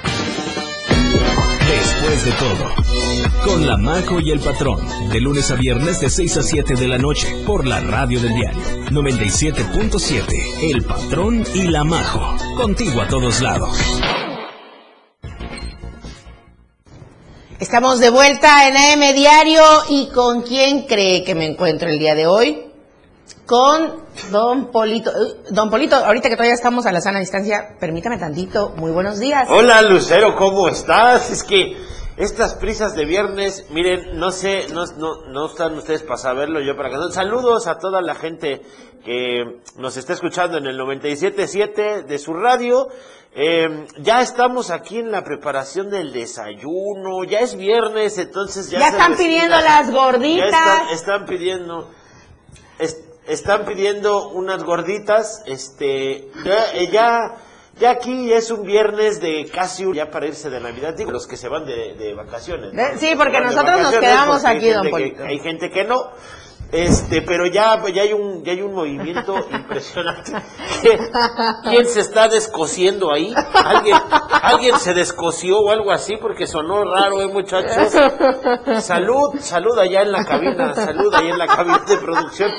Después de todo, con la Majo y el Patrón, de lunes a viernes de 6 a 7 de la noche, por la radio del diario 97.7, El Patrón y la Majo, contigo a todos lados. Estamos de vuelta en AM Diario y con quién cree que me encuentro el día de hoy? Con Don Polito. Eh, Don Polito, ahorita que todavía estamos a la sana distancia, permítame tantito. Muy buenos días. Hola Lucero, ¿cómo estás? Es que estas prisas de viernes, miren, no sé, no, no, no están ustedes para saberlo, yo para que no. Saludos a toda la gente que nos está escuchando en el 97.7 de su radio. Eh, ya estamos aquí en la preparación del desayuno, ya es viernes, entonces ya... Ya están pidiendo las gorditas. Ya están, están pidiendo... es- están pidiendo unas gorditas, este, ya, eh, ya, ya aquí es un viernes de casi un- ya para irse de Navidad, digo, los que se van de, de vacaciones. ¿no? Sí, porque nosotros nos quedamos porque aquí, don Polito. hay gente que no. Este, pero ya, ya hay un, ya hay un movimiento impresionante. ¿Quién se está descosiendo ahí? ¿Alguien, alguien se descosió o algo así porque sonó raro, eh, muchachos. Salud, salud allá en la cabina, salud allá en la cabina de producción.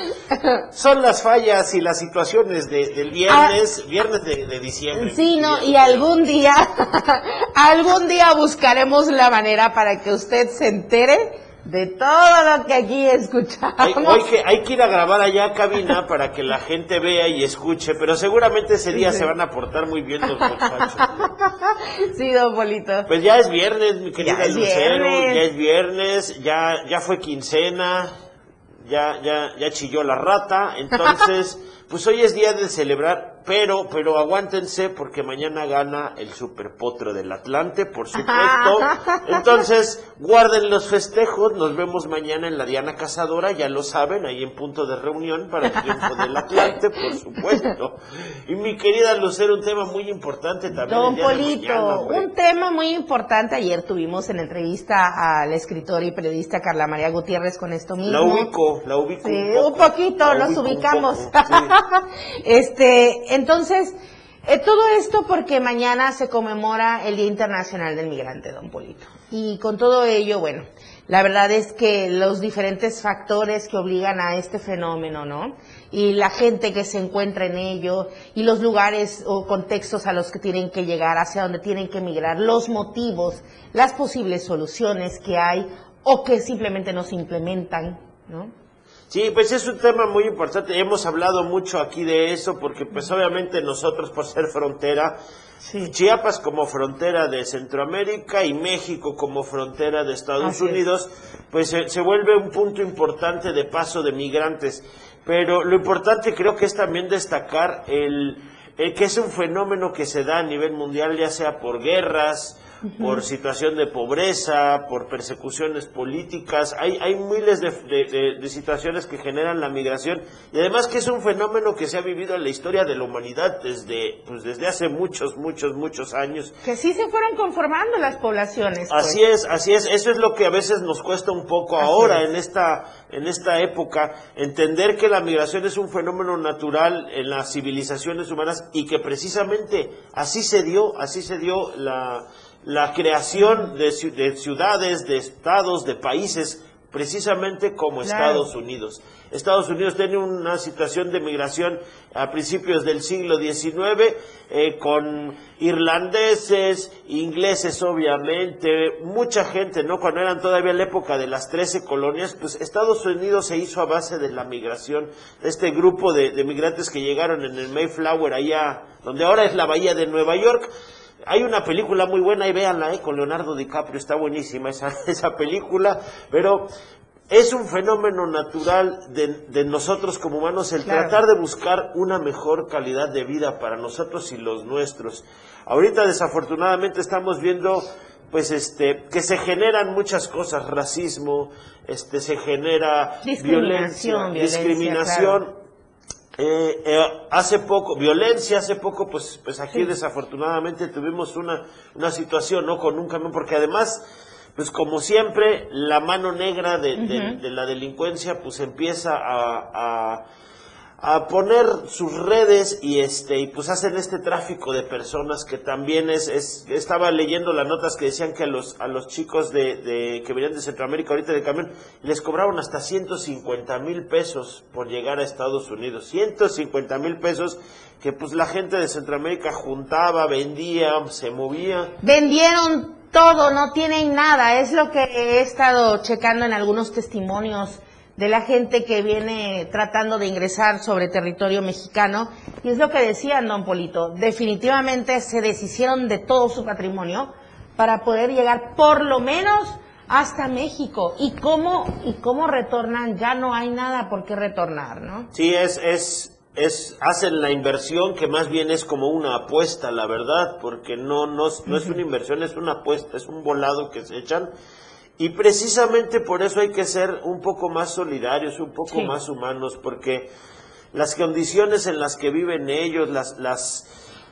Son las fallas y las situaciones de, del viernes, viernes de, de diciembre. Sí, no, y algún día, algún día buscaremos la manera para que usted se entere de todo lo que aquí escuchamos. Hay, hay que, hay que ir a grabar allá a cabina para que la gente vea y escuche, pero seguramente ese día se van a portar muy bien los muchachos. Sí, don Polito. Pues ya es viernes, mi querida Ya es Lucero, viernes. ya es viernes, ya, ya fue quincena, ya, ya, ya chilló la rata, entonces, pues hoy es día de celebrar, pero, pero aguántense porque mañana gana el superpotro del Atlante, por supuesto. Entonces, guarden los festejos, nos vemos mañana en la Diana Cazadora, ya lo saben, ahí en punto de reunión para el triunfo del Atlante, por supuesto. Y mi querida Lucero, un tema muy importante también. Don Polito, mañana, un tema muy importante. Ayer tuvimos en entrevista al escritor y periodista Carla María Gutiérrez con esto mismo. La ubico, la ubico. Sí, un, poco. un poquito, La nos ubicamos. poco, sí. este, entonces, eh, todo esto porque mañana se conmemora el Día Internacional del Migrante, don Polito. Y con todo ello, bueno, la verdad es que los diferentes factores que obligan a este fenómeno, ¿no? Y la gente que se encuentra en ello, y los lugares o contextos a los que tienen que llegar, hacia donde tienen que migrar, los motivos, las posibles soluciones que hay o que simplemente no se implementan, ¿no? Sí, pues es un tema muy importante. Hemos hablado mucho aquí de eso porque pues obviamente nosotros por ser frontera, Chiapas como frontera de Centroamérica y México como frontera de Estados Así es. Unidos, pues se, se vuelve un punto importante de paso de migrantes. Pero lo importante creo que es también destacar el, el que es un fenómeno que se da a nivel mundial, ya sea por guerras, por situación de pobreza, por persecuciones políticas. Hay, hay miles de, de- de- de situaciones que generan la migración y además que es un fenómeno que se ha vivido en la historia de la humanidad desde, pues desde hace muchos, muchos, muchos años. Que sí se fueron conformando las poblaciones. pues. Así es, así es. Eso es lo que a veces nos cuesta un poco Así ahora es. en esta en esta época entender que la migración es un fenómeno natural en las civilizaciones humanas y que precisamente así se dio, así se dio la la creación de, de ciudades, de estados, de países precisamente como Claro. Estados Unidos. Estados Unidos tiene una situación de migración a principios del siglo XIX eh, con irlandeses, ingleses obviamente, mucha gente, ¿no? Cuando eran todavía la época de las 13 colonias, pues Estados Unidos se hizo a base de la migración, de este grupo de, de migrantes que llegaron en el Mayflower allá, donde ahora es la bahía de Nueva York. Hay una película muy buena, y véanla, eh, con Leonardo DiCaprio, está buenísima esa, esa película, pero es un fenómeno natural de, de nosotros como humanos el Claro. tratar de buscar una mejor calidad de vida para nosotros y los nuestros. Ahorita desafortunadamente estamos viendo pues este que se generan muchas cosas, racismo, este se genera Discriminación, violencia, violencia, discriminación, eh, eh, hace poco, violencia, hace poco, pues, pues aquí Sí. desafortunadamente tuvimos una, una situación, ¿no? Con un camión, porque además, pues como siempre, la mano negra de, de la delincuencia, pues empieza a, a, a poner sus redes y este, y pues hacen este tráfico de personas que también es, es, estaba leyendo las notas que decían que a los, a los chicos de, de, que venían de Centroamérica ahorita de camión, les cobraron hasta 150 mil pesos por llegar a Estados Unidos. 150 mil pesos que pues la gente de Centroamérica juntaba, vendía, se movía. Vendieron todo, no tienen nada. Es lo que he estado checando en algunos testimonios de la gente que viene tratando de ingresar sobre territorio mexicano. Y es lo que decían, don Polito. Definitivamente se deshicieron de todo su patrimonio para poder llegar por lo menos hasta México. ¿Y cómo, y cómo retornan? Ya no hay nada por qué retornar, ¿no? Sí, es, es, es, hacen la inversión que más bien es como una apuesta, la verdad, porque no, no, no es una inversión, es una apuesta, es un volado que se echan. Y precisamente por eso hay que ser un poco más solidarios, un poco Sí. más humanos, porque las condiciones en las que viven ellos, las, las,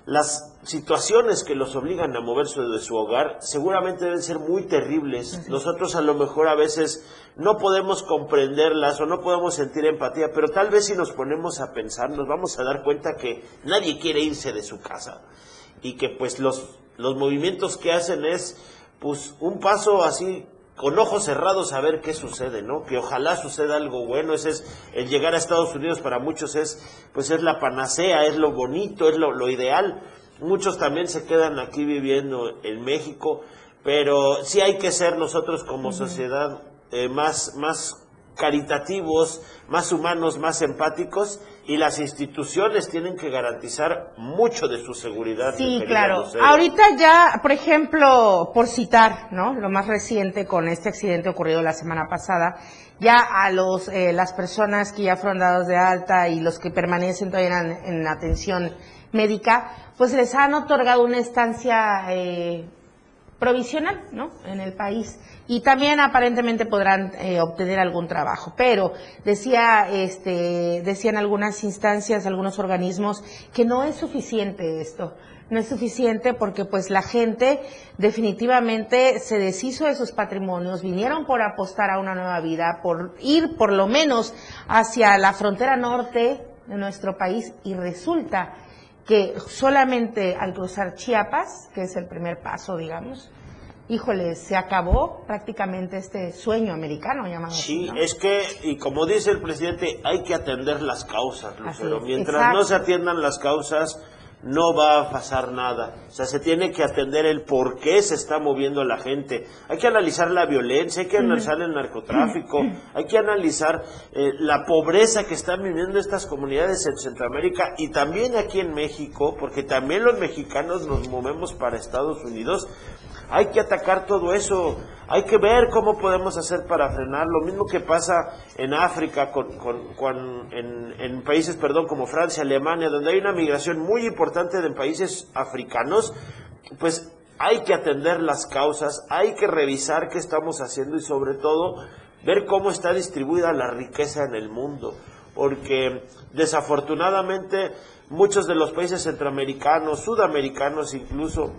las situaciones que los obligan a moverse de su hogar seguramente deben ser muy terribles. Nosotros a lo mejor a veces no podemos comprenderlas o no podemos sentir empatía, pero tal vez si nos ponemos a pensar nos vamos a dar cuenta que nadie quiere irse de su casa y que pues los, los movimientos que hacen es pues un paso así con ojos cerrados a ver qué sucede, ¿no? Que ojalá suceda algo bueno. Ese es el llegar a Estados Unidos para muchos es, pues es la panacea, es lo bonito, es lo, lo ideal. Muchos también se quedan aquí viviendo en México, pero sí hay que ser nosotros como sociedad eh, más, más caritativos, más humanos, más empáticos y las instituciones tienen que garantizar mucho de su seguridad. Sí, claro. Ahorita ya, por ejemplo, por citar, ¿no? Lo más reciente con este accidente ocurrido la semana pasada, ya a los eh, las personas que ya fueron dados de alta y los que permanecen todavía en, en atención médica, pues les han otorgado una estancia eh, provisional, ¿no? En el país. Y también aparentemente podrán eh, obtener algún trabajo. Pero decía, este, decían algunas instancias, algunos organismos, que no es suficiente esto. No es suficiente porque pues la gente definitivamente se deshizo de sus patrimonios, vinieron por apostar a una nueva vida, por ir por lo menos hacia la frontera norte de nuestro país y resulta que solamente al cruzar Chiapas, que es el primer paso, digamos, híjole, se acabó prácticamente este sueño americano llamado. Sí, es que, y como dice el presidente, hay que atender las causas, Lucero. Mientras no se atiendan las causas, no va a pasar nada. O sea, se tiene que atender el por qué se está moviendo la gente. Hay que analizar la violencia, hay que analizar el narcotráfico, hay que analizar eh, la pobreza que están viviendo estas comunidades en Centroamérica y también aquí en México, porque también los mexicanos nos movemos para Estados Unidos. Hay que atacar todo eso, hay que ver cómo podemos hacer para frenar. Lo mismo que pasa en África, con, en, en, países perdón, como Francia, Alemania, donde hay una migración muy importante de países africanos, pues hay que atender las causas, hay que revisar qué estamos haciendo y sobre todo ver cómo está distribuida la riqueza en el mundo. Porque desafortunadamente muchos de los países centroamericanos, sudamericanos incluso,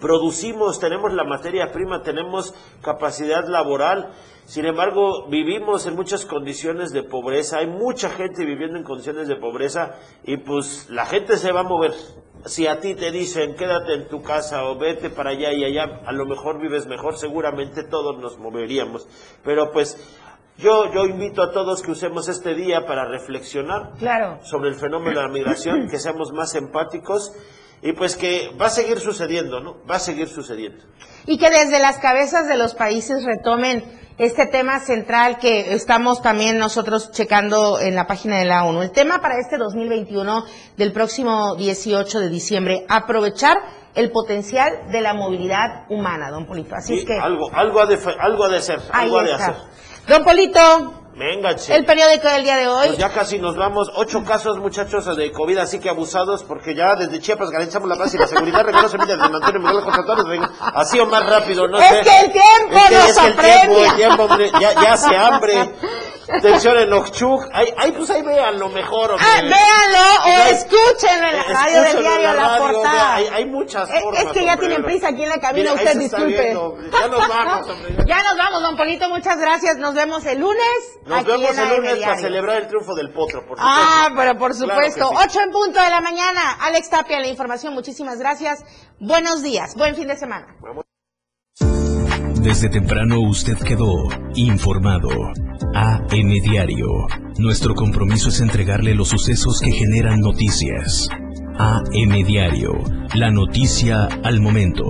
producimos, tenemos la materia prima, tenemos capacidad laboral, sin embargo vivimos en muchas condiciones de pobreza, hay mucha gente viviendo en condiciones de pobreza y pues la gente se va a mover. Si a ti te dicen quédate en tu casa o vete para allá y allá, a lo mejor vives mejor, seguramente todos nos moveríamos. Pero pues yo, yo invito a todos que usemos este día para reflexionar sobre el fenómeno de la migración, que seamos más empáticos y pues que va a seguir sucediendo, ¿no? Va a seguir sucediendo. Y que desde las cabezas de los países retomen este tema central que estamos también nosotros checando en la página de la ONU. El tema para este 2021 del próximo 18 de diciembre, aprovechar el potencial de la movilidad humana, don Polito. Así es que... Algo, algo, ha de, algo ha de ser, algo ha de hacer. Don Polito, Venga, El periódico del día de hoy. Pues ya casi nos vamos. Ocho casos, muchachos, de COVID, así que abusados, porque ya desde Chiapas garantizamos la paz y la seguridad. Reconoce de Antonio Miguel José Así o más rápido, no es que el tiempo es que, nos es que el tiempo, el tiempo, hombre, ya, ya hace hambre. Atención en Oxchuc. Ahí, ahí, pues ahí lo mejor. Hombre. Ah, véanlo o escúchenlo en la radio del diario, la, la portada. hay, hay, muchas formas. Es que ya tienen prisa aquí en la cabina, usted disculpe. Ya nos vamos, hombre. Ya nos vamos, don Polito, muchas gracias. Nos vemos el lunes. Nos vemos el lunes para celebrar el triunfo del potro, por supuesto. Ah, pero por supuesto. Claro sí. en punto de la mañana. Alex Tapia, la información. Muchísimas gracias. Buenos días. Buen fin de semana. Desde temprano usted quedó informado. AM Diario. Nuestro compromiso es entregarle los sucesos que generan noticias. AM Diario. La noticia al momento.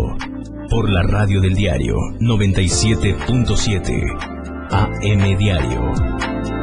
Por la radio del diario 97.7. AM Diario.